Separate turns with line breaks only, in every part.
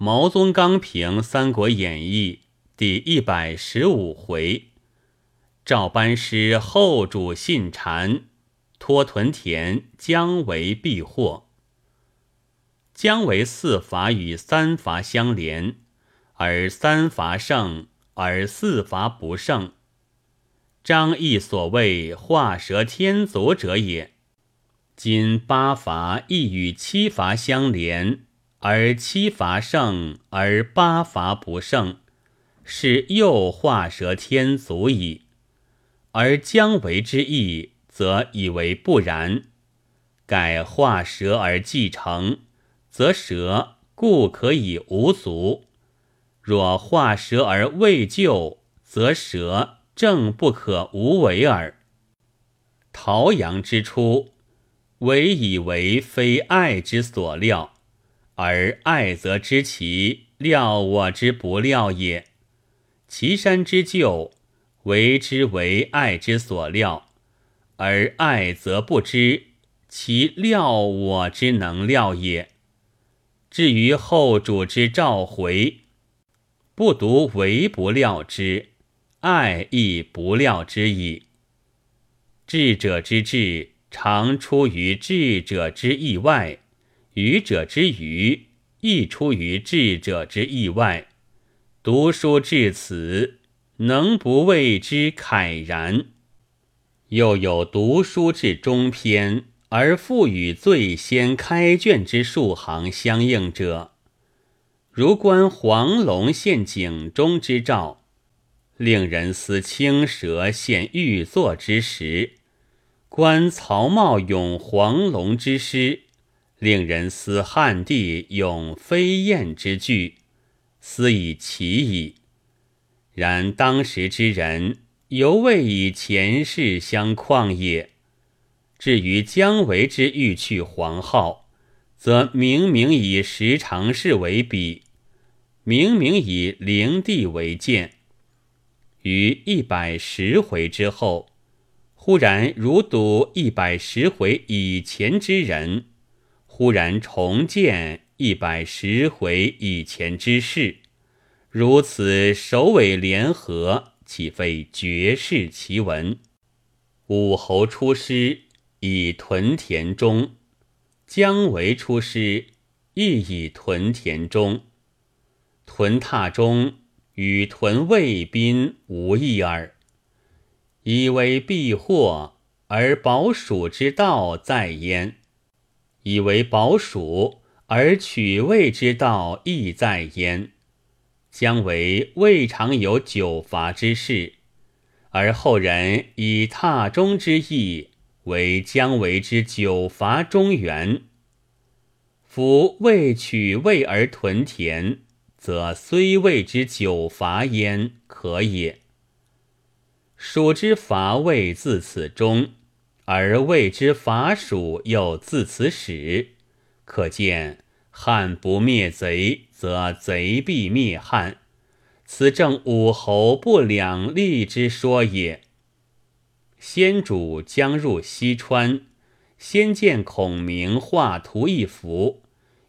毛宗刚评《三国演义》第一百十五回：赵班师后主信谗，托屯田姜维避祸。姜维四伐与三伐相连，而三伐胜，而四伐不胜。张翼所谓画蛇添足者也。今八伐亦与七伐相连，而七伐胜，而八伐不胜，是又画蛇添足矣。而姜维之意，则以为不然。改画蛇而继成。则蛇故可以无足；若化蛇而未就，则蛇正不可无为耳。陶阳之初，唯以为非爱之所料，而爱则知其料我之不料也；岐山之旧，为之为爱之所料，而爱则不知其料我之能料也。至于后主之召回，不独为不料之，爱亦不料之矣。智者之智，常出于智者之意外；愚者之愚，亦出于智者之意外。读书至此，能不为之慨然？又有读书至中篇。而复与最先开卷之数行相应者，如观黄龙献井中之兆，令人思青蛇献玉座之时；观曹茂咏黄龙之诗，令人思汉帝咏飞燕之句，思以奇矣。然当时之人，犹未以前世相况也。至于姜维之欲去黄皓，则明明以十常侍为比，明明以灵帝为鉴。于一百十回之后，忽然如睹一百十回以前之人，忽然重见一百十回以前之事，如此首尾联合，岂非绝世奇闻？武侯出师。以屯田中，姜维出师，亦以屯田中。屯榻中与屯卫兵无异耳。以为避祸，而保蜀之道在焉；以为保蜀，而取魏之道亦在焉。姜维未尝有久伐之事，而后人以榻中之意。为姜维之久伐中原，夫未取魏而屯田，则虽魏之久伐焉，可也。蜀之伐魏自此终，而谓之伐蜀又自此始，可见汉不灭贼，则贼必灭汉。此正武侯不两立之说也。先主将入西川，先见孔明画图一幅，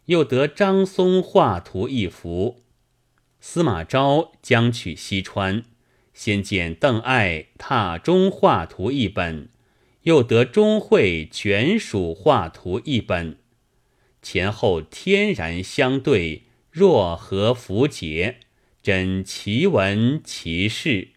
又得张松画图一幅。司马昭将取西川，先见邓艾榻中画图一本，又得钟会全蜀画图一本，前后天然相对，若合符节，真奇闻奇事。